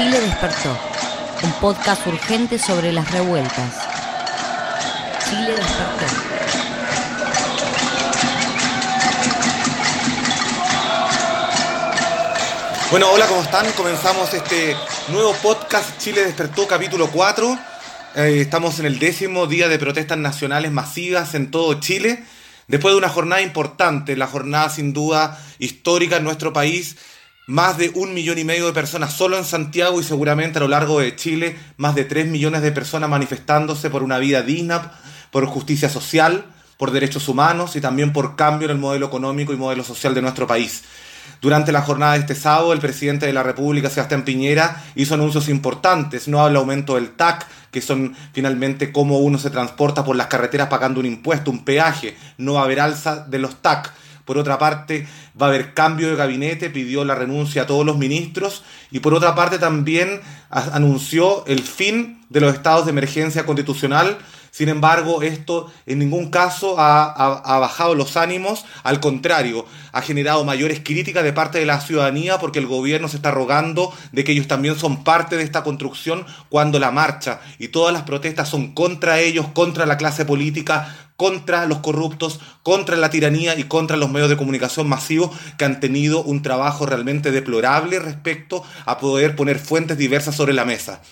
Chile despertó, un podcast urgente sobre las revueltas. Chile despertó. Bueno, hola, ¿cómo están? Comenzamos este nuevo podcast Chile despertó capítulo 4. Eh, estamos en el décimo día de protestas nacionales masivas en todo Chile. Después de una jornada importante, la jornada sin duda histórica en nuestro país, más de un millón y medio de personas solo en Santiago y seguramente a lo largo de Chile, más de tres millones de personas manifestándose por una vida digna, por justicia social, por derechos humanos y también por cambio en el modelo económico y modelo social de nuestro país. Durante la jornada de este sábado, el presidente de la República, Sebastián Piñera, hizo anuncios importantes, no al aumento del TAC, que son finalmente cómo uno se transporta por las carreteras pagando un impuesto, un peaje, no va a haber alza de los TAC. Por otra parte, va a haber cambio de gabinete, pidió la renuncia a todos los ministros y por otra parte también anunció el fin de los estados de emergencia constitucional. Sin embargo, esto en ningún caso ha, bajado los ánimos, al contrario, ha generado mayores críticas de parte de la ciudadanía porque el gobierno se está rogando de que ellos también son parte de esta construcción cuando la marcha y todas las protestas son contra ellos, contra la clase política, contra los corruptos, contra la tiranía y contra los medios de comunicación masivos que han tenido un trabajo realmente deplorable respecto a poder poner fuentes diversas sobre la mesa.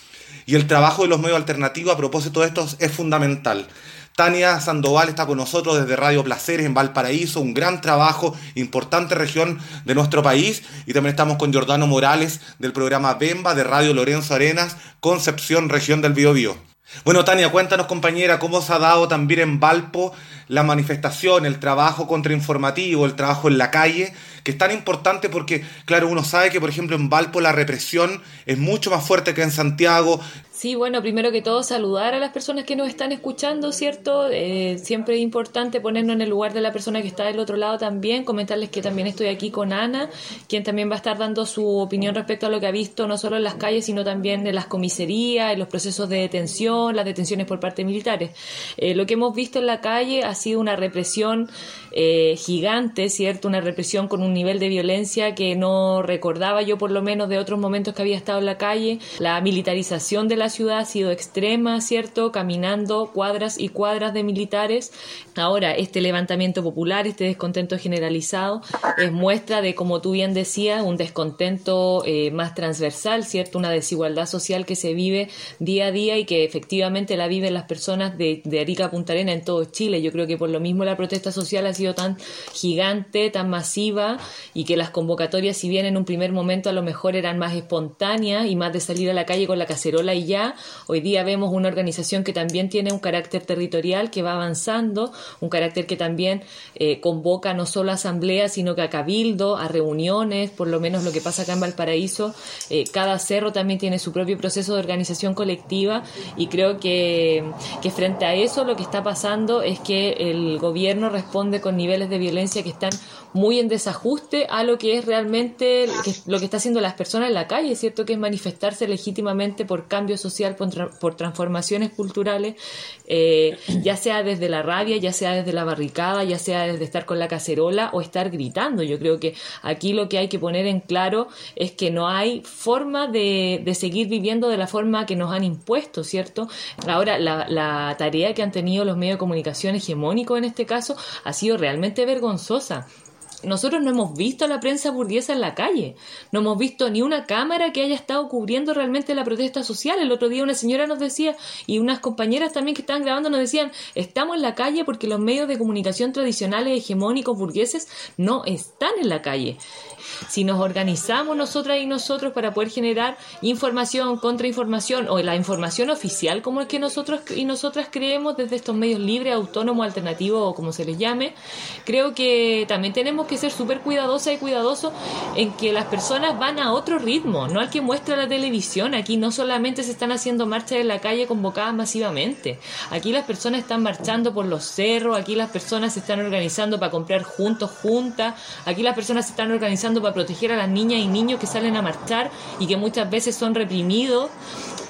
Y el trabajo de los medios alternativos a propósito de esto es fundamental. Tania Sandoval está con nosotros desde Radio Placeres en Valparaíso, un gran trabajo, importante región de nuestro país. Y también estamos con Jordano Morales del programa Bemba de Radio Lorenzo Arenas, Concepción, región del Biobío. Bueno, Tania, cuéntanos, compañera, cómo se ha dado también en Valpo la manifestación, el trabajo contrainformativo, el trabajo en la calle, que es tan importante porque, claro, uno sabe que, por ejemplo, en Valpo la represión es mucho más fuerte que en Santiago, Sí, bueno, primero que todo saludar a las personas que nos están escuchando, ¿cierto? Eh, siempre es importante ponernos en el lugar de la persona que está del otro lado también, comentarles que también estoy aquí con Ana, quien también va a estar dando su opinión respecto a lo que ha visto no solo en las calles, sino también en las comisarías, en los procesos de detención, las detenciones por parte de militares. Eh, lo que hemos visto en la calle ha sido una represión eh, gigante, ¿cierto? Una represión con un nivel de violencia que no recordaba yo por lo menos de otros momentos que había estado en la calle, la militarización de la ciudad ha sido extrema, ¿cierto? Caminando cuadras y cuadras de militares. Ahora, este levantamiento popular, este descontento generalizado, es muestra de, como tú bien decías, un descontento eh, más transversal, ¿cierto? Una desigualdad social que se vive día a día y que efectivamente la viven las personas de, de Arica Punta Arena en todo Chile. Yo creo que por lo mismo la protesta social ha sido tan gigante, tan masiva y que las convocatorias, si bien en un primer momento a lo mejor eran más espontáneas y más de salir a la calle con la cacerola y ya, Hoy día vemos una organización que también tiene un carácter territorial, que va avanzando, un carácter que también eh, convoca no solo a asambleas, sino que a cabildo, a reuniones, por lo menos lo que pasa acá en Valparaíso. Eh, cada cerro también tiene su propio proceso de organización colectiva y creo que, que frente a eso lo que está pasando es que el gobierno responde con niveles de violencia que están muy en desajuste a lo que es realmente lo que está haciendo las personas en la calle, ¿cierto? Que es manifestarse legítimamente por cambios social, por, transformaciones culturales, eh, ya sea desde la rabia, ya sea desde la barricada, ya sea desde estar con la cacerola o estar gritando. Yo creo que aquí lo que hay que poner en claro es que no hay forma de, seguir viviendo de la forma que nos han impuesto, ¿cierto? Ahora, la, la tarea que han tenido los medios de comunicación hegemónicos en este caso ha sido realmente vergonzosa. Nosotros no hemos visto a la prensa burguesa en la calle, no hemos visto ni una cámara que haya estado cubriendo realmente la protesta social. El otro día una señora nos decía, y unas compañeras también que estaban grabando nos decían, estamos en la calle porque los medios de comunicación tradicionales, hegemónicos, burgueses, no están en la calle si nos organizamos nosotras y nosotros para poder generar información, contrainformación o la información oficial como es que nosotros y nosotras creemos desde estos medios libres, autónomos, alternativos o como se les llame, creo que también tenemos que ser súper cuidadosas y cuidadosos en que las personas van a otro ritmo, no al que muestra la televisión. Aquí no solamente se están haciendo marchas en la calle convocadas masivamente, aquí las personas están marchando por los cerros, aquí las personas se están organizando para comprar juntos, juntas, aquí las personas se están organizando para proteger a las niñas y niños que salen a marchar y que muchas veces son reprimidos.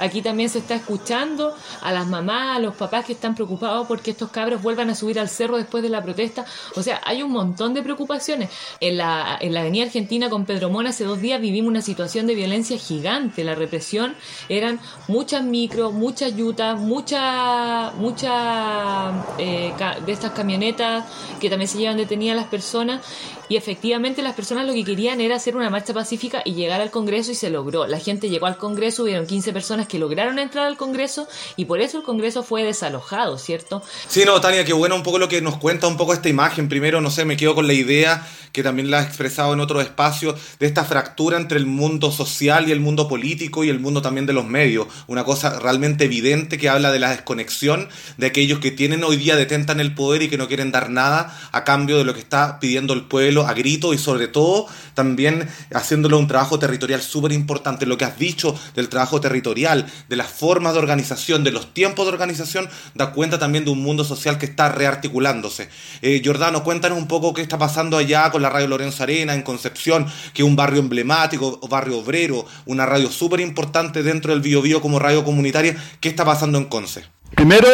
Aquí también se está escuchando a las mamás, a los papás que están preocupados porque estos cabros vuelvan a subir al cerro después de la protesta. O sea, hay un montón de preocupaciones. En la, en la Avenida Argentina con Pedro Mona hace dos días vivimos una situación de violencia gigante. La represión eran muchas micros, muchas yutas, muchas mucha, eh, de estas camionetas que también se llevan detenidas las personas y efectivamente las personas lo que querían era hacer una marcha pacífica y llegar al Congreso y se logró. La gente llegó al Congreso, hubieron 15 personas que lograron entrar al Congreso y por eso el Congreso fue desalojado, ¿cierto? Sí, no, Tania, qué bueno un poco lo que nos cuenta un poco esta imagen. Primero, no sé, me quedo con la idea que también la has expresado en otro espacio de esta fractura entre el mundo social y el mundo político y el mundo también de los medios. Una cosa realmente evidente que habla de la desconexión de aquellos que tienen hoy día detentan el poder y que no quieren dar nada a cambio de lo que está pidiendo el pueblo a grito y sobre todo también haciéndolo un trabajo territorial súper importante. Lo que has dicho del trabajo territorial, de las formas de organización, de los tiempos de organización, da cuenta también de un mundo social que está rearticulándose. Eh, Jordano, cuéntanos un poco qué está pasando allá con la radio Lorenzo Arena en Concepción, que es un barrio emblemático, barrio obrero, una radio súper importante dentro del Biobío como radio comunitaria. ¿Qué está pasando en Conce? Primero,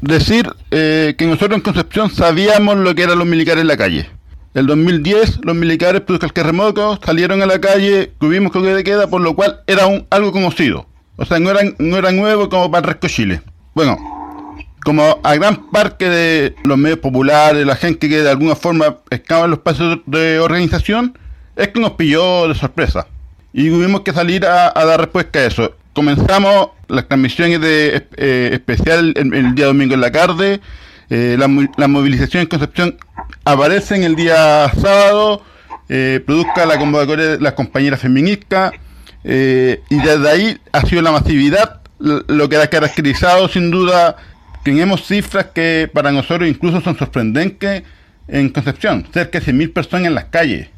decir eh, que nosotros en Concepción sabíamos lo que eran los militares en la calle. El 2010 los militares pues, el remoto salieron a la calle, tuvimos que de queda, por lo cual era un, algo conocido. O sea, no era, no nuevo como para el Resco Chile. Bueno, como a gran parte de los medios populares, la gente que de alguna forma escapa en los pasos de organización, es que nos pilló de sorpresa. Y tuvimos que salir a, dar respuesta a eso. Comenzamos las transmisiones de eh, especial el, día domingo en la tarde. Eh, la, movilización en Concepción aparece en el día sábado, eh, produzca la convocatoria de las compañeras feministas, eh, y desde ahí ha sido la masividad lo que ha caracterizado sin duda, tenemos cifras que para nosotros incluso son sorprendentes en Concepción, cerca de 100.000 personas en las calles,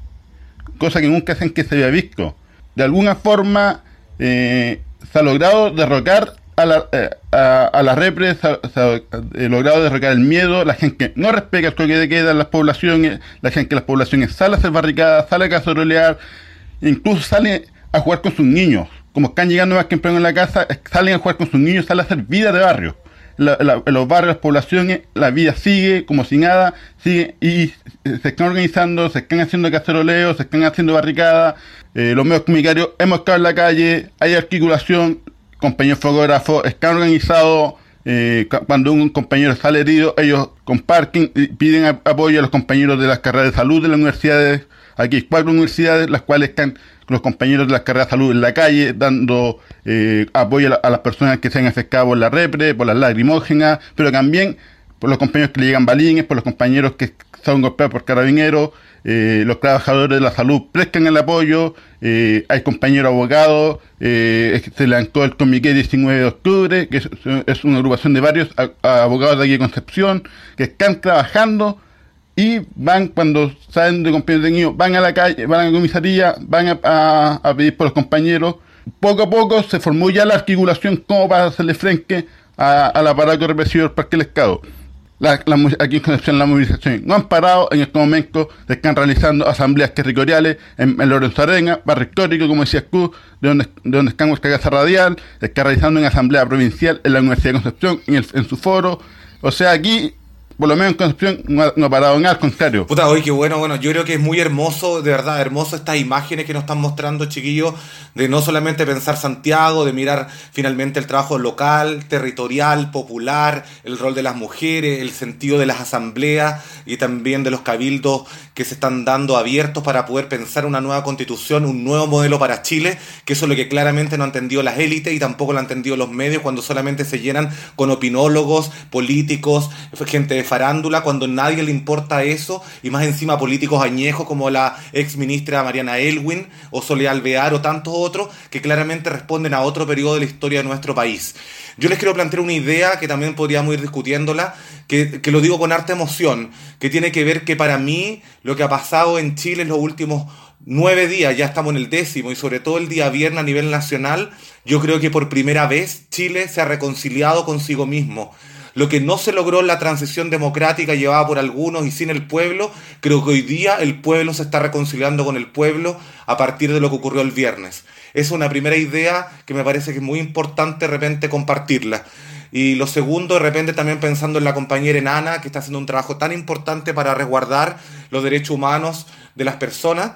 cosa que nunca se, que se había visto. De alguna forma eh, se ha logrado derrocar a la, eh, a, la repre se ha, logrado derrocar el miedo, la gente no respeta el toque de queda en las poblaciones, la gente que las poblaciones sale a hacer barricadas, sale a cacerolear, incluso sale a jugar con sus niños. Como están llegando más que en la casa, salen a jugar con sus niños, salen a hacer vida de barrio. en los barrios, las poblaciones, la vida sigue como si nada, sigue y se están organizando, se están haciendo caceroleos, se están haciendo barricadas, eh, los medios comunitarios hemos estado en la calle, hay articulación, compañeros fotógrafos, están organizados. Eh, cuando un compañero sale herido, ellos comparten y piden apoyo a los compañeros de las carreras de salud de las universidades. Aquí hay cuatro universidades, las cuales están los compañeros de las carreras de salud en la calle, dando eh, apoyo a, las personas que se han afectado por la repre, por las lacrimógenas, pero también por los compañeros que le llegan balines, por los compañeros que son golpeados por carabineros, eh, los trabajadores de la salud prestan el apoyo, eh, hay compañeros abogados, eh, se lanzó el comité 19 de octubre, que es, una agrupación de varios abogados de aquí de Concepción, que están trabajando y van, cuando salen de compañeros niños, van a la calle, van a la comisaría, van a, pedir por los compañeros. Poco a poco se formó ya la articulación como para hacerle frente al aparato represivo del Parque del Estado la, aquí en Concepción la movilización. No han parado, en este momento se están realizando asambleas territoriales en, Lorenzo Arena, barrio histórico, como decía Q, de donde, de donde está nuestra casa radial, se está realizando una asamblea provincial en la Universidad de Concepción, en, en su foro, o sea, aquí por lo menos en Concepción no, ha parado nada, al contrario. Puta, hoy qué bueno, bueno, yo creo que es muy hermoso, de verdad, hermoso estas imágenes que nos están mostrando, chiquillos, de no solamente pensar Santiago, de mirar finalmente el trabajo local, territorial, popular, el rol de las mujeres, el sentido de las asambleas y también de los cabildos que se están dando abiertos para poder pensar una nueva constitución, un nuevo modelo para Chile, que eso es lo que claramente no han entendido las élites y tampoco lo han entendido los medios cuando solamente se llenan con opinólogos, políticos, gente de farándula cuando nadie le importa eso y más encima políticos añejos como la ex ministra Mariana Elwin o Soledad Alvear o tantos otros que claramente responden a otro periodo de la historia de nuestro país. Yo les quiero plantear una idea que también podríamos ir discutiéndola, que, que lo digo con harta emoción, que tiene que ver que para mí lo que ha pasado en Chile en los últimos nueve días, ya estamos en el décimo, y sobre todo el día viernes a nivel nacional, yo creo que por primera vez Chile se ha reconciliado consigo mismo lo que no se logró en la transición democrática llevada por algunos y sin el pueblo, creo que hoy día el pueblo se está reconciliando con el pueblo a partir de lo que ocurrió el viernes. Es una primera idea que me parece que es muy importante de repente compartirla. Y lo segundo, de repente también pensando en la compañera Enana, que está haciendo un trabajo tan importante para resguardar los derechos humanos de las personas,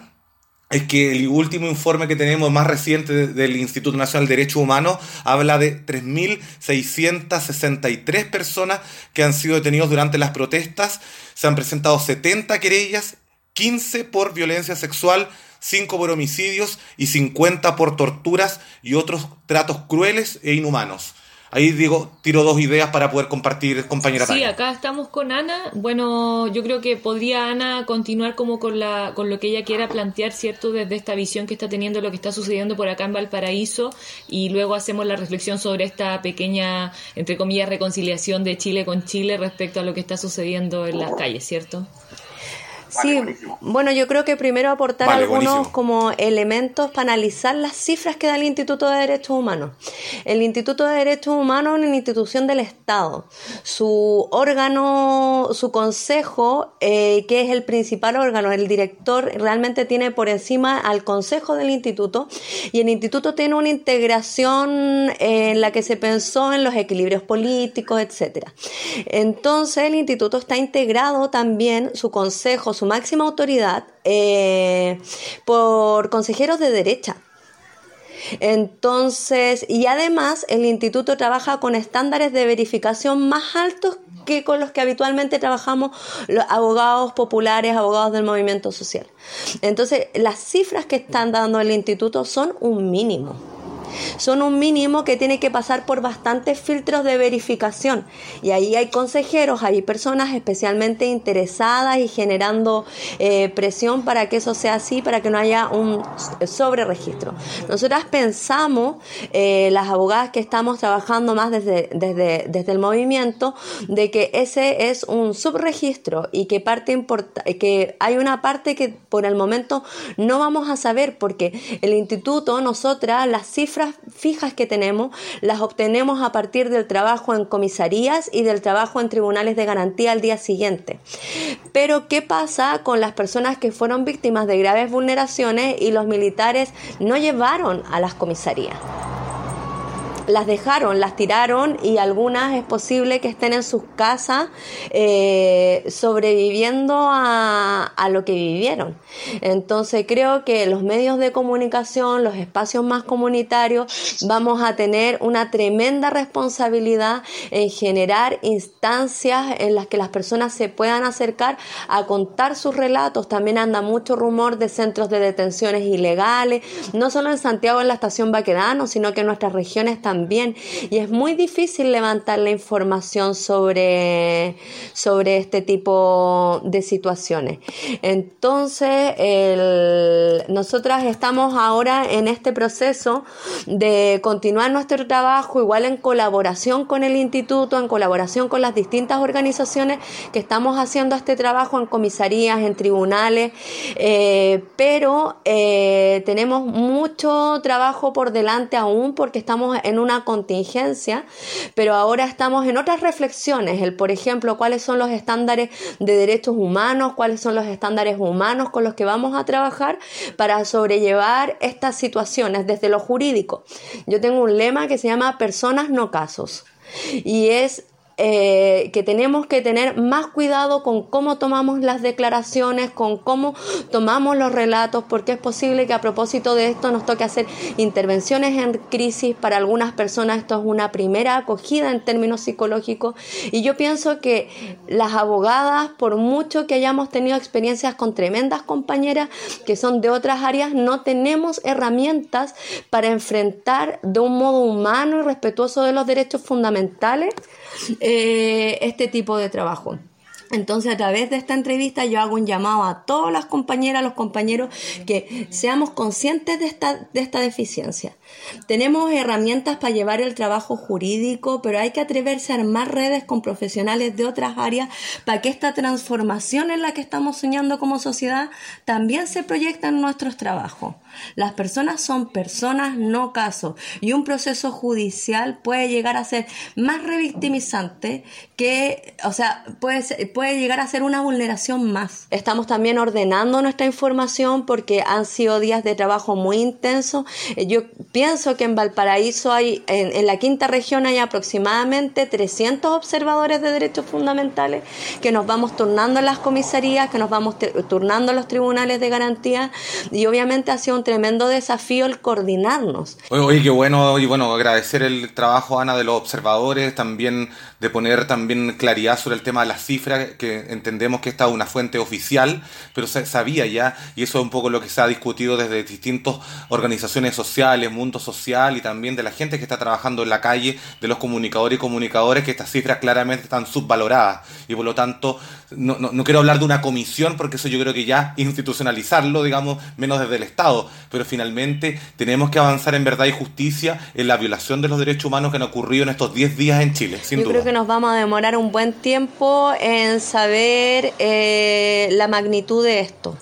es que el último informe que tenemos más reciente del Instituto Nacional de Derechos Humanos habla de 3.663 personas que han sido detenidos durante las protestas. Se han presentado 70 querellas, 15 por violencia sexual, 5 por homicidios y 50 por torturas y otros tratos crueles e inhumanos. Ahí digo, tiro dos ideas para poder compartir, compañera. Sí, acá estamos con Ana. Bueno, yo creo que podría Ana continuar como con la con lo que ella quiera plantear, cierto, desde esta visión que está teniendo lo que está sucediendo por acá en Valparaíso y luego hacemos la reflexión sobre esta pequeña, entre comillas, reconciliación de Chile con Chile respecto a lo que está sucediendo en las calles, ¿cierto? Sí, bueno, yo creo que primero aportar algunos como elementos para analizar las cifras que da el Instituto de Derechos Humanos. El Instituto de Derechos Humanos es una institución del Estado. Su órgano, su consejo, eh, que es el principal órgano, el director, realmente tiene por encima al consejo del instituto y el instituto tiene una integración en la que se pensó en los equilibrios políticos, etcétera. Entonces el instituto está integrado también, su consejo, su máxima autoridad eh, por consejeros de derecha. Entonces, y además el instituto trabaja con estándares de verificación más altos que con los que habitualmente trabajamos los abogados populares, abogados del movimiento social. Entonces, las cifras que están dando el instituto son un mínimo son un mínimo que tiene que pasar por bastantes filtros de verificación. Y ahí hay consejeros, hay personas especialmente interesadas y generando eh, presión para que eso sea así, para que no haya un sobreregistro. Nosotras pensamos, eh, las abogadas que estamos trabajando más desde, desde, desde el movimiento, de que ese es un subregistro y que, parte que hay una parte que por el momento no vamos a saber porque el instituto, nosotras, las cifras fijas que tenemos las obtenemos a partir del trabajo en comisarías y del trabajo en tribunales de garantía al día siguiente. Pero, ¿qué pasa con las personas que fueron víctimas de graves vulneraciones y los militares no llevaron a las comisarías? Las dejaron, las tiraron y algunas es posible que estén en sus casas eh, sobreviviendo a, a lo que vivieron. Entonces creo que los medios de comunicación, los espacios más comunitarios, vamos a tener una tremenda responsabilidad en generar instancias en las que las personas se puedan acercar a contar sus relatos. También anda mucho rumor de centros de detenciones ilegales, no solo en Santiago en la estación Baquedano, sino que en nuestras regiones también bien y es muy difícil levantar la información sobre, sobre este tipo de situaciones. Entonces, nosotras estamos ahora en este proceso de continuar nuestro trabajo igual en colaboración con el instituto, en colaboración con las distintas organizaciones que estamos haciendo este trabajo en comisarías, en tribunales, eh, pero eh, tenemos mucho trabajo por delante aún porque estamos en un una contingencia, pero ahora estamos en otras reflexiones, el por ejemplo, cuáles son los estándares de derechos humanos, cuáles son los estándares humanos con los que vamos a trabajar para sobrellevar estas situaciones desde lo jurídico. Yo tengo un lema que se llama personas no casos y es eh, que tenemos que tener más cuidado con cómo tomamos las declaraciones, con cómo tomamos los relatos, porque es posible que a propósito de esto nos toque hacer intervenciones en crisis. Para algunas personas esto es una primera acogida en términos psicológicos. Y yo pienso que las abogadas, por mucho que hayamos tenido experiencias con tremendas compañeras que son de otras áreas, no tenemos herramientas para enfrentar de un modo humano y respetuoso de los derechos fundamentales eh, este tipo de trabajo. Entonces, a través de esta entrevista yo hago un llamado a todas las compañeras, los compañeros, que seamos conscientes de esta, de esta deficiencia. Tenemos herramientas para llevar el trabajo jurídico, pero hay que atreverse a armar redes con profesionales de otras áreas para que esta transformación en la que estamos soñando como sociedad también se proyecte en nuestros trabajos. Las personas son personas, no casos. Y un proceso judicial puede llegar a ser más revictimizante que, o sea, puede, puede llegar a ser una vulneración más. Estamos también ordenando nuestra información porque han sido días de trabajo muy intensos. Eh, yo Pienso que en Valparaíso hay, en, en, la quinta región hay aproximadamente 300 observadores de derechos fundamentales que nos vamos turnando en las comisarías, que nos vamos turnando en los tribunales de garantía y obviamente ha sido un tremendo desafío el coordinarnos. Oye, qué bueno, y bueno, agradecer el trabajo, Ana, de los observadores, también de poner también claridad sobre el tema de las cifras, que entendemos que esta es una fuente oficial, pero se sabía ya, y eso es un poco lo que se ha discutido desde distintas organizaciones sociales, mundo social y también de la gente que está trabajando en la calle, de los comunicadores y comunicadores, que estas cifras claramente están subvaloradas. Y por lo tanto, no, no, no quiero hablar de una comisión, porque eso yo creo que ya institucionalizarlo, digamos, menos desde el Estado, pero finalmente tenemos que avanzar en verdad y justicia en la violación de los derechos humanos que han ocurrido en estos 10 días en Chile, sin yo duda. creo que nos vamos a demorar un buen tiempo en saber eh, la magnitud de esto.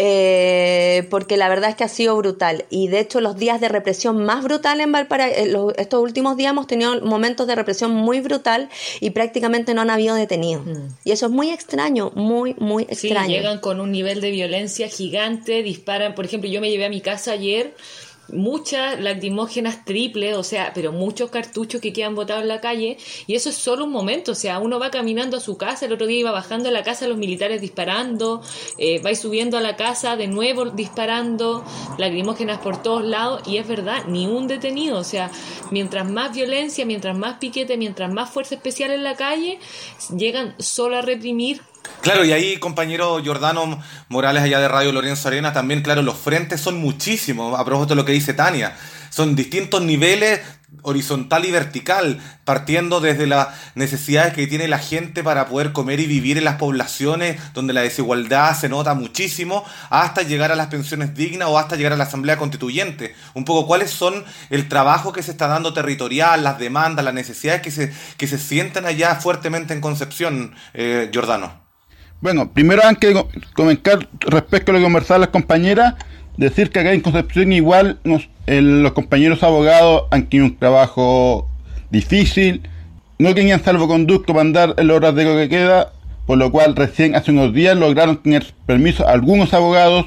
Eh, porque la verdad es que ha sido brutal. Y de hecho los días de represión más brutal en Valparaíso, estos últimos días hemos tenido momentos de represión muy brutal y prácticamente no han habido detenidos. Mm. Y eso es muy extraño, muy, muy extraño. Sí, llegan con un nivel de violencia gigante, disparan, por ejemplo, yo me llevé a mi casa ayer muchas lacrimógenas triples, o sea, pero muchos cartuchos que quedan botados en la calle, y eso es solo un momento, o sea, uno va caminando a su casa, el otro día iba bajando a la casa los militares disparando, eh, va subiendo a la casa de nuevo disparando, lacrimógenas por todos lados, y es verdad, ni un detenido, o sea, mientras más violencia, mientras más piquete, mientras más fuerza especial en la calle, llegan solo a reprimir Claro, y ahí, compañero Jordano Morales, allá de Radio Lorenzo Arena, también, claro, los frentes son muchísimos, a propósito de lo que dice Tania. Son distintos niveles, horizontal y vertical, partiendo desde las necesidades que tiene la gente para poder comer y vivir en las poblaciones, donde la desigualdad se nota muchísimo, hasta llegar a las pensiones dignas o hasta llegar a la Asamblea Constituyente. Un poco cuáles son el trabajo que se está dando territorial, las demandas, las necesidades que se, que se sienten allá fuertemente en Concepción, eh, Jordano. Bueno, primero antes de comentar respecto a lo que conversaban las compañeras, decir que acá en Concepción igual los compañeros abogados han tenido un trabajo difícil, no tenían salvoconducto para andar en las horas de que queda, por lo cual recién hace unos días lograron tener permiso a algunos abogados,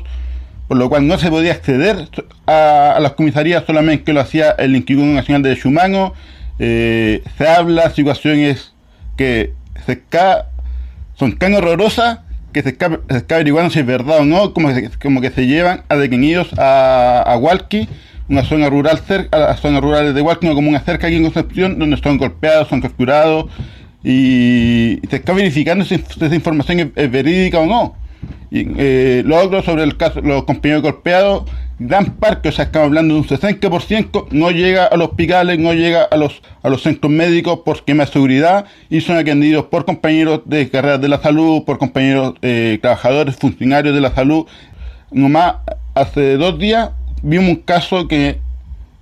por lo cual no se podía acceder a, las comisarías solamente lo hacía el Instituto Nacional de Derechos Humanos. Eh, se habla situaciones que se cae son tan horrorosas que se está, averiguando si es verdad o no, como que, que se llevan a detenidos a, a Walkie, una zona rural cerca, a las zonas rurales de Walkie, una cerca aquí en Concepción, donde son golpeados, son capturados, y se está verificando si, esa información es verídica o no. Y, eh, lo otro sobre el caso, los compañeros golpeados, gran parte, o sea, estamos hablando de un 60%, no llega a los hospitales, no llega a los, a los centros médicos por esquema de seguridad y son atendidos por compañeros de carreras de la salud, por compañeros eh, trabajadores, funcionarios de la salud. Nomás hace dos días vimos un caso que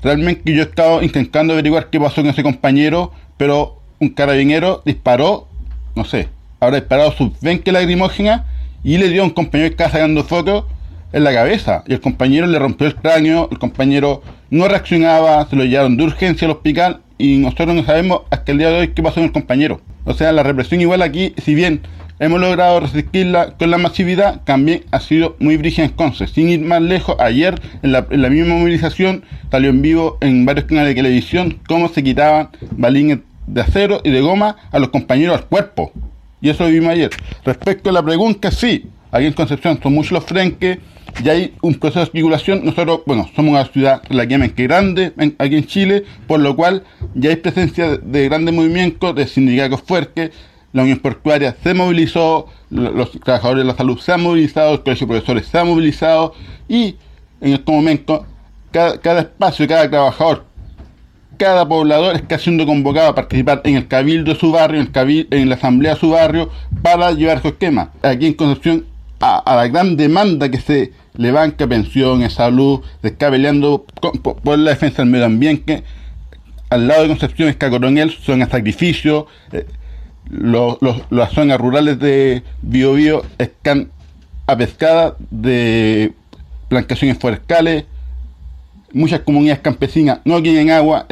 realmente yo he estado intentando averiguar qué pasó con ese compañero, pero un carabinero disparó, no sé, habrá disparado sus 20 lacrimógenas y le dio a un compañero que estaba sacando fotos en la cabeza. Y el compañero le rompió el cráneo, el compañero no reaccionaba, se lo llevaron de urgencia al hospital y nosotros no sabemos hasta el día de hoy qué pasó con el compañero. O sea, la represión igual aquí, si bien hemos logrado resistirla con la masividad, también ha sido muy brígida en Sin ir más lejos, ayer en la, en la, misma movilización salió en vivo en varios canales de televisión cómo se quitaban balines de acero y de goma a los compañeros al cuerpo. Y eso vimos ayer. Respecto a la pregunta, sí, aquí en Concepción son muchos los frenques, y hay un proceso de especulación. Nosotros, bueno, somos una ciudad relativamente grande aquí en Chile, por lo cual ya hay presencia de grandes movimientos, de sindicatos fuertes. La Unión Portuaria se movilizó, los trabajadores de la salud se han movilizado, el Colegio de Profesores se ha movilizado y en este momento cada, cada espacio, cada trabajador, cada poblador está siendo convocado a participar en el cabildo de su barrio, en, el en la asamblea de su barrio, para llevar su esquema. Aquí en Concepción, a, la gran demanda que se levanta, pensiones, salud, se está peleando por, la defensa del medio ambiente. Al lado de Concepción está Coronel, son a sacrificio. Eh, las zonas rurales de Biobío están a pescada de plantaciones forestales, muchas comunidades campesinas no tienen agua.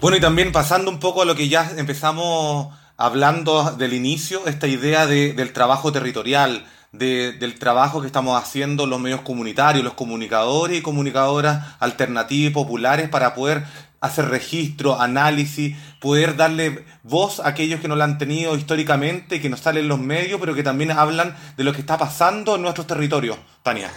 Bueno, y también pasando un poco a lo que ya empezamos hablando del inicio, esta idea de, del trabajo territorial, del trabajo que estamos haciendo los medios comunitarios, los comunicadores y comunicadoras alternativas y populares para poder hacer registro, análisis, poder darle voz a aquellos que no la han tenido históricamente, que nos salen los medios, pero que también hablan de lo que está pasando en nuestros territorios. Tania.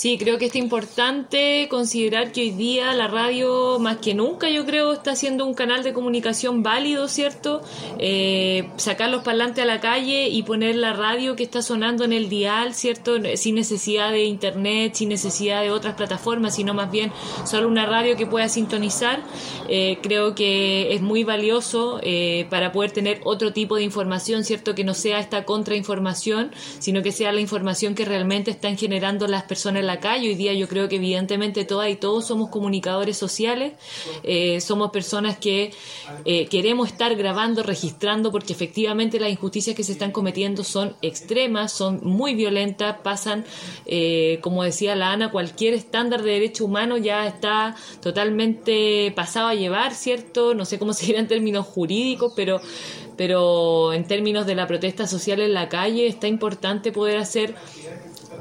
Sí, creo que es importante considerar que hoy día la radio, más que nunca, yo creo, está siendo un canal de comunicación válido, ¿cierto? Eh, sacar los parlantes a la calle y poner la radio que está sonando en el dial, ¿cierto? Sin necesidad de internet, sin necesidad de otras plataformas, sino más bien solo una radio que pueda sintonizar. Eh, creo que es muy valioso eh, para poder tener otro tipo de información, ¿cierto? Que no sea esta contrainformación, sino que sea la información que realmente están generando las personas la calle. Hoy día yo creo que evidentemente todas y todos somos comunicadores sociales, eh, somos personas que eh, queremos estar grabando, registrando, porque efectivamente las injusticias que se están cometiendo son extremas, son muy violentas, pasan, eh, como decía la Ana, cualquier estándar de derecho humano ya está totalmente pasado a llevar, ¿cierto? No sé cómo se dirá en términos jurídicos, pero pero en términos de la protesta social en la calle está importante poder hacer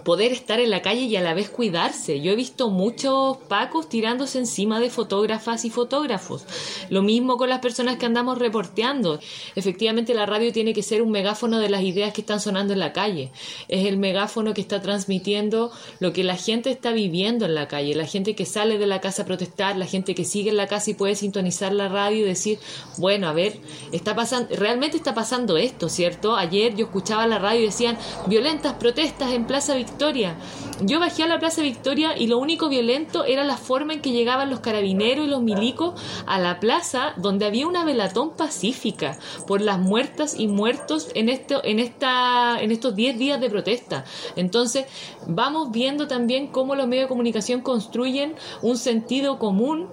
poder estar en la calle y a la vez cuidarse. Yo he visto muchos pacos tirándose encima de fotógrafas y fotógrafos. Lo mismo con las personas que andamos reporteando. Efectivamente, la radio tiene que ser un megáfono de las ideas que están sonando en la calle. Es el megáfono que está transmitiendo lo que la gente está viviendo en la calle. La gente que sale de la casa a protestar, la gente que sigue en la casa y puede sintonizar la radio y decir, bueno, a ver, está pasando, realmente está pasando esto, ¿cierto? Ayer yo escuchaba la radio y decían, violentas protestas en Plaza Victoria Victoria. Yo bajé a la Plaza Victoria y lo único violento era la forma en que llegaban los carabineros y los milicos a la plaza donde había una velatón pacífica por las muertas y muertos en, esto, en, esta, en estos 10 días de protesta. Entonces, vamos viendo también cómo los medios de comunicación construyen un sentido común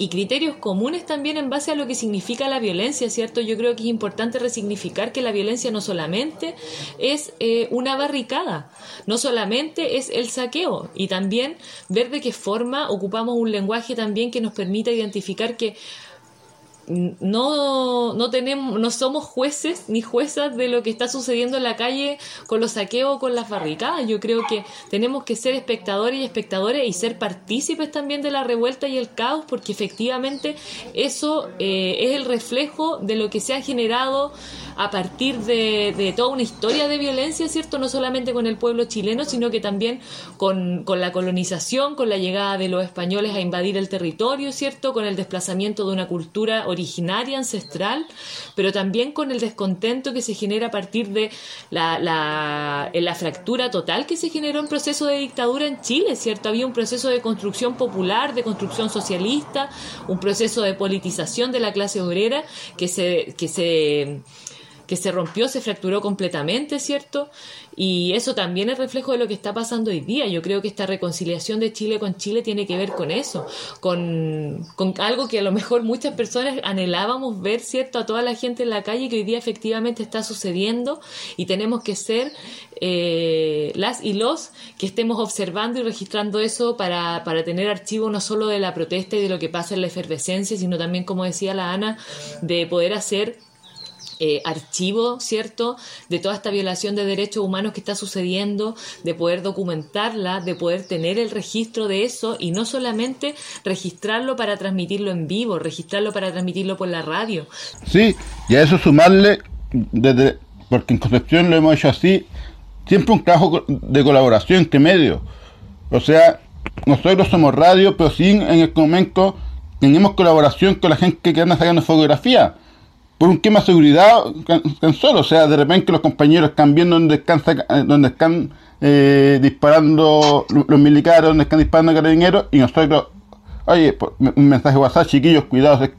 y criterios comunes también en base a lo que significa la violencia, ¿cierto? Yo creo que es importante resignificar que la violencia no solamente es eh, una barricada, no solamente es el saqueo, y también ver de qué forma ocupamos un lenguaje también que nos permita identificar que no, no tenemos, no somos jueces ni juezas de lo que está sucediendo en la calle con los saqueos con las barricadas. Yo creo que tenemos que ser espectadores y espectadores y ser partícipes también de la revuelta y el caos, porque efectivamente eso eh, es el reflejo de lo que se ha generado a partir de, de, toda una historia de violencia, ¿cierto? No solamente con el pueblo chileno, sino que también con, con la colonización, con la llegada de los españoles a invadir el territorio, ¿cierto? Con el desplazamiento de una cultura originaria, ancestral, pero también con el descontento que se genera a partir de la, la, fractura total que se generó en proceso de dictadura en Chile, ¿cierto? Había un proceso de construcción popular, de construcción socialista, un proceso de politización de la clase obrera que se, que se que se rompió, se fracturó completamente, ¿cierto? Y eso también es reflejo de lo que está pasando hoy día. Yo creo que esta reconciliación de Chile con Chile tiene que ver con eso, con, algo que a lo mejor muchas personas anhelábamos ver, ¿cierto? A toda la gente en la calle que hoy día efectivamente está sucediendo y tenemos que ser eh, las y los que estemos observando y registrando eso para, para tener archivo no solo de la protesta y de lo que pasa en la efervescencia, sino también, como decía la Ana, de poder hacer eh, archivo, ¿cierto?, de toda esta violación de derechos humanos que está sucediendo, de poder documentarla, de poder tener el registro de eso y no solamente registrarlo para transmitirlo en vivo, registrarlo para transmitirlo por la radio. Sí, y a eso sumarle, desde, porque en Concepción lo hemos hecho así, siempre un trabajo de colaboración entre medios. O sea, nosotros somos radio, pero sin en el momento tenemos colaboración con la gente que anda sacando fotografía por un tema de seguridad tan solo. O sea, de repente los compañeros están viendo donde están, eh, están eh, disparando los militares, donde están disparando carabineros, y nosotros, oye, un mensaje WhatsApp, chiquillos, cuidados,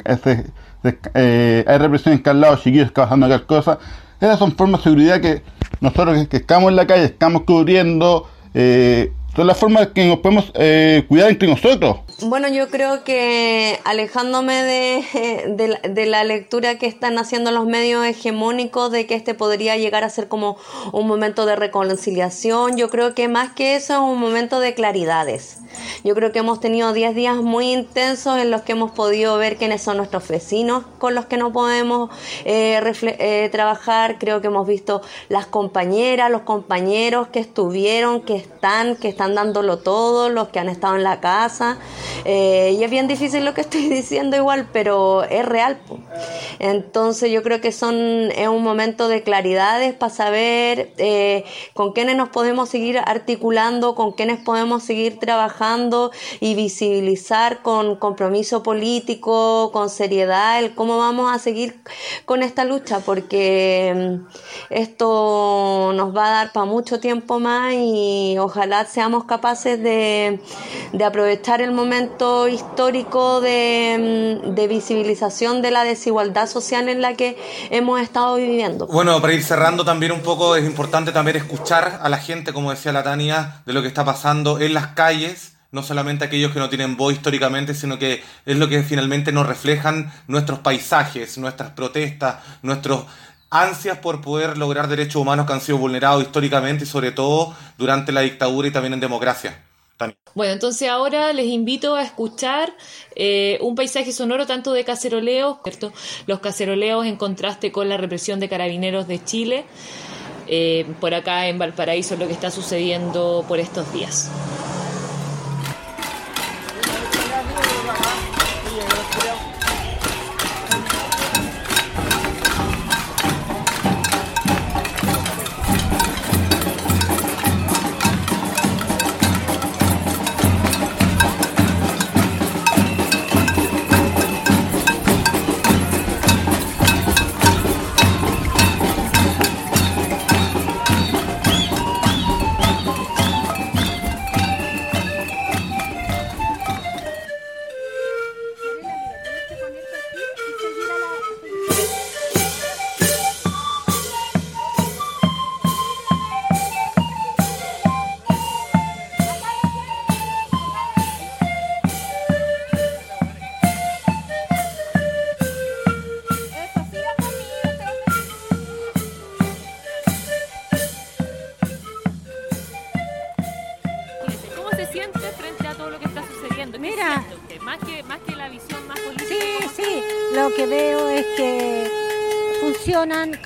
eh, hay represión en cada lado, chiquillos, está bajando cada cosa. Esas son formas de seguridad que nosotros que, estamos en la calle, estamos cubriendo, eh, son las formas que nos podemos eh, cuidar entre nosotros. Bueno, yo creo que alejándome de, de, la lectura que están haciendo los medios hegemónicos de que este podría llegar a ser como un momento de reconciliación, yo creo que más que eso es un momento de claridades. Yo creo que hemos tenido 10 días muy intensos en los que hemos podido ver quiénes son nuestros vecinos con los que no podemos eh, eh, trabajar. Creo que hemos visto las compañeras, los compañeros que estuvieron, que están, que están dándolo todo, los que han estado en la casa. Eh, y es bien difícil lo que estoy diciendo igual, pero es real. Entonces yo creo que son es un momento de claridades para saber con quiénes nos podemos seguir articulando, con quiénes podemos seguir trabajando y visibilizar con compromiso político, con seriedad, el cómo vamos a seguir con esta lucha, porque mm, esto nos va a dar para mucho tiempo más y ojalá seamos capaces de, aprovechar el momento histórico de, mm, de visibilización de la desigualdad social en la que hemos estado viviendo. Bueno, para ir cerrando también un poco, es importante también escuchar a la gente, como decía la Tania, de lo que está pasando en las calles, no solamente aquellos que no tienen voz históricamente, sino que es lo que finalmente nos reflejan nuestros paisajes, nuestras protestas, nuestros ansias por poder lograr derechos humanos que han sido vulnerados históricamente y sobre todo durante la dictadura y también en democracia. Bueno, entonces ahora les invito a escuchar eh, un paisaje sonoro tanto de caceroleos, ¿cierto? los caceroleos en contraste con la represión de carabineros de Chile, eh, por acá en Valparaíso, lo que está sucediendo por estos días.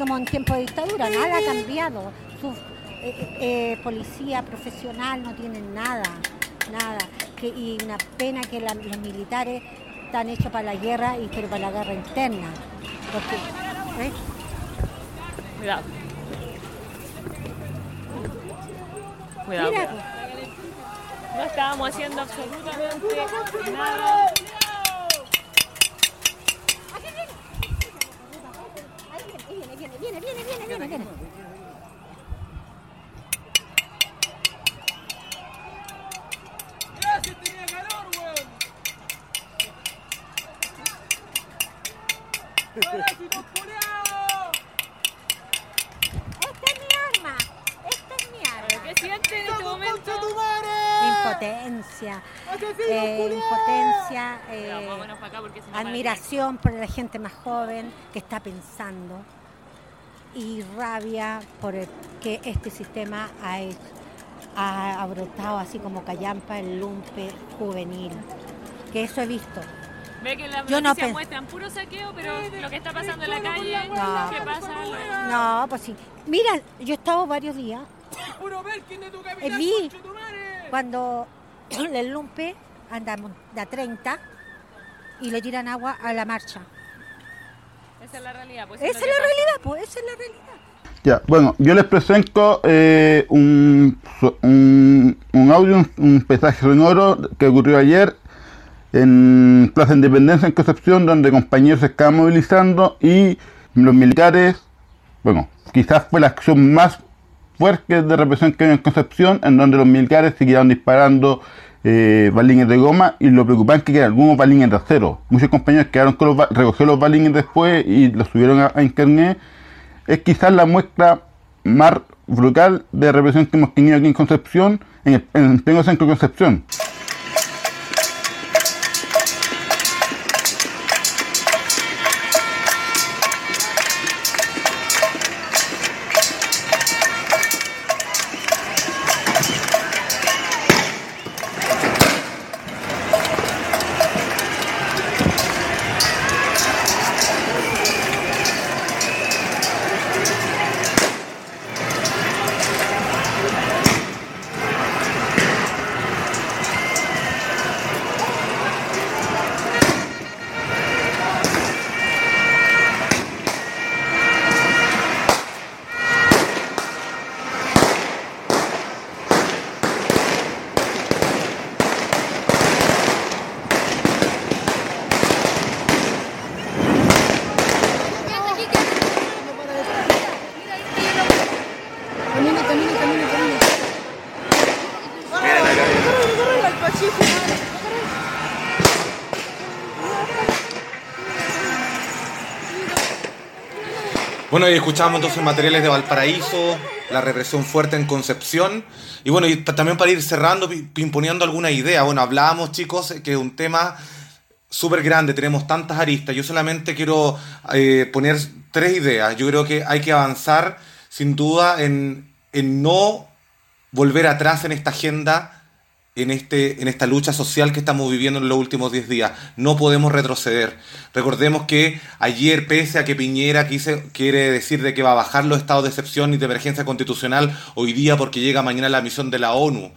Como en tiempo de dictadura, nada ha cambiado. Su eh, eh, eh, policía profesional no tienen nada, nada. Que, y una pena que los militares están hechos para la guerra y pero para la guerra interna. Porque, Cuidado. Cuidado. No estábamos haciendo absolutamente nada. viene, viene, viene, viene, viene. ¡Ese tenía calor, weón! ¡Parásito culeado! Esta es mi arma. Esta es mi arma. ¿Qué sientes en este momento? Impotencia. Eh, impotencia. Eh, admiración por la gente más joven que está pensando y rabia por que este sistema ha, ha, brotado así como callampa el lumpe juvenil. Que eso he visto. Ve que las Yo no muestran puro saqueo, pero lo que está pasando en la calle, no, ¿qué pasa? No, pues sí. Mira, yo he estado varios días. Eh, vi cuando el lumpe anda de 30 y le tiran agua a la marcha. Esa es la realidad. Pues, esa es la realidad, pues, esa es la realidad. Ya, bueno, yo les presento eh, un, un, un, audio, un, paisaje sonoro que ocurrió ayer en Plaza Independencia en Concepción, donde compañeros se estaban movilizando y los militares, bueno, quizás fue la acción más fuerte de represión que hay en Concepción, en donde los militares siguieron disparando eh, balines de goma y lo preocupante es que algunos balines de acero. Muchos compañeros quedaron con los recogieron los balines después y los subieron a, internet. Es quizás la muestra más brutal de represión que hemos tenido aquí en Concepción, en el, en el centro Concepción. Bueno, y escuchamos entonces materiales de Valparaíso, la represión fuerte en Concepción. Y bueno, y también para ir cerrando, imponiendo alguna idea. Bueno, hablábamos, chicos, que es un tema súper grande, tenemos tantas aristas. Yo solamente quiero eh, poner tres ideas. Yo creo que hay que avanzar, sin duda, en, en no volver atrás en esta agenda en, este, en esta lucha social que estamos viviendo en los últimos 10 días. No podemos retroceder. Recordemos que ayer, pese a que Piñera quise, quiere decir de que va a bajar los estados de excepción y de emergencia constitucional, hoy día porque llega mañana la misión de la ONU,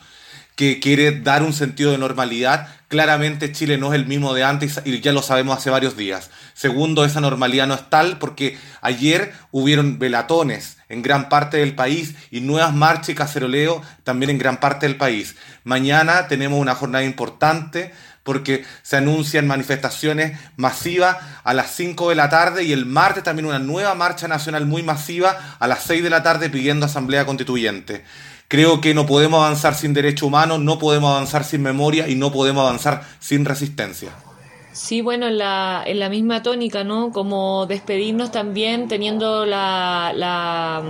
que quiere dar un sentido de normalidad, claramente Chile no es el mismo de antes y ya lo sabemos hace varios días. Segundo, esa normalidad no es tal porque ayer hubieron velatones en gran parte del país y nuevas marchas y caceroleo también en gran parte del país. Mañana tenemos una jornada importante porque se anuncian manifestaciones masivas a las 5 de la tarde y el martes también una nueva marcha nacional muy masiva a las 6 de la tarde pidiendo asamblea constituyente. Creo que no podemos avanzar sin derecho humano, no podemos avanzar sin memoria y no podemos avanzar sin resistencia. Sí, bueno, en la, en la misma tónica, ¿no? Como despedirnos también teniendo la, la,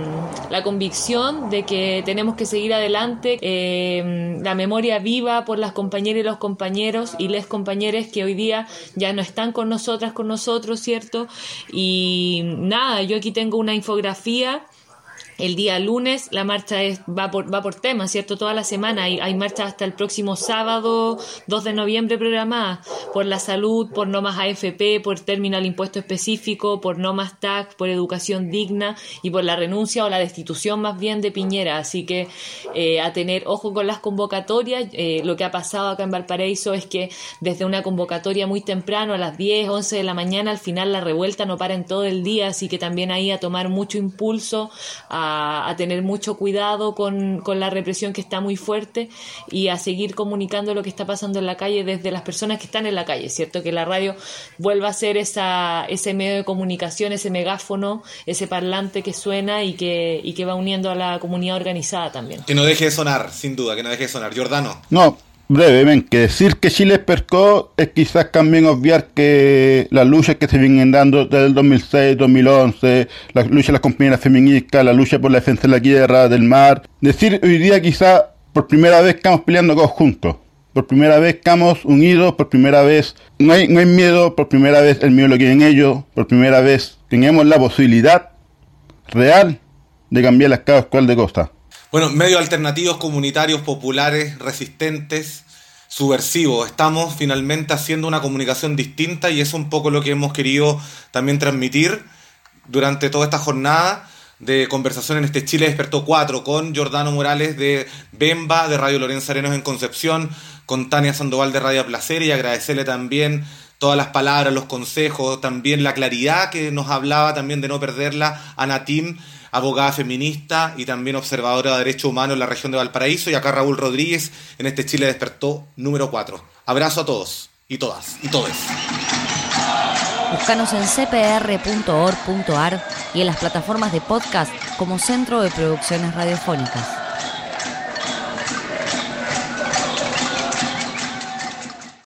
la convicción de que tenemos que seguir adelante, eh, la memoria viva por las compañeras y los compañeros y les compañeros que hoy día ya no están con nosotras, con nosotros, ¿cierto? Y nada, yo aquí tengo una infografía el día lunes la marcha es, va, por, va por tema, ¿cierto? Toda la semana hay, hay marchas hasta el próximo sábado 2 de noviembre programadas por la salud, por no más AFP, por término al impuesto específico, por no más tax, por educación digna y por la renuncia o la destitución más bien de Piñera. Así que eh, a tener ojo con las convocatorias. Eh, lo que ha pasado acá en Valparaíso es que desde una convocatoria muy temprano, a las 10, 11 de la mañana, al final la revuelta no para en todo el día, así que también ahí a tomar mucho impulso a a, tener mucho cuidado con, con, la represión que está muy fuerte y a seguir comunicando lo que está pasando en la calle desde las personas que están en la calle, ¿cierto? Que la radio vuelva a ser esa, ese medio de comunicación, ese megáfono, ese parlante que suena y que, y que va uniendo a la comunidad organizada también. Que no deje de sonar, sin duda, que no deje de sonar. Jordano. No, brevemente, decir que Chile despertó es quizás también obviar que las luchas que se vienen dando desde el 2006, 2011, la lucha de las compañeras feministas, la lucha por la defensa de la tierra, del mar, decir hoy día quizás por primera vez estamos peleando todos juntos. Por primera vez estamos unidos, por primera vez no hay, no hay miedo, por primera vez el miedo lo quieren ellos, por primera vez tenemos la posibilidad real de cambiar la escala actual de Costa. Bueno, medios alternativos, comunitarios, populares, resistentes, subversivos. Estamos finalmente haciendo una comunicación distinta y es un poco lo que hemos querido también transmitir durante toda esta jornada de conversación en este Chile Despertó 4 con Jordano Morales de Bemba, de Radio Lorenzo Arenos en Concepción, con Tania Sandoval de Radio Placer y agradecerle también todas las palabras, los consejos, también la claridad que nos hablaba también de no perderla, a Natim abogada feminista y también observadora de derechos humanos en la región de Valparaíso, y acá Raúl Rodríguez en este Chile Despertó número 4. Abrazo a todos y todas y todes. Búscanos en cpr.org.ar y en las plataformas de podcast como Centro de Producciones Radiofónicas.